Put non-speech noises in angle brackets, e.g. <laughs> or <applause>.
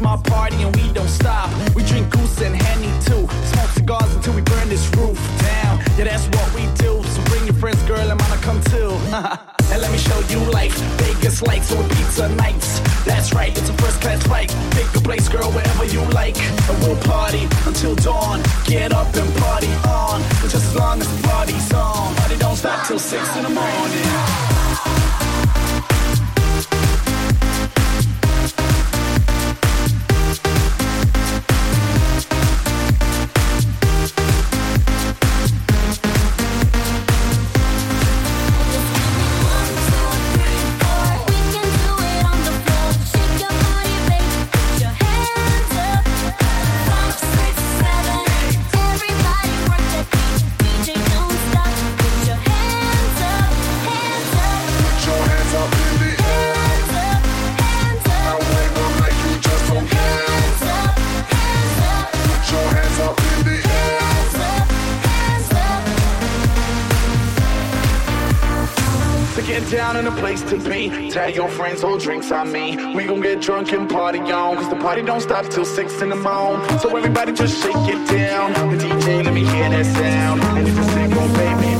my party and we don't stop. We drink goose and henny too. Smoke cigars until we burn this roof down. Yeah, that's what we do. So bring your friends, girl, I'm gonna come too. <laughs> and let me show you life. Vegas lights with pizza nights. That's right, it's a first class flight. Pick a place, girl, wherever you like. And we'll party until dawn. Get up and party on. Just as long as the party's on. Party don't stop till six in the morning. Tell your friends, hold drinks on me. We gon' get drunk and party on. Cause the party don't stop till 6 in the morning. So everybody just shake it down. The DJ, let me hear that sound. And if you're single, oh, baby,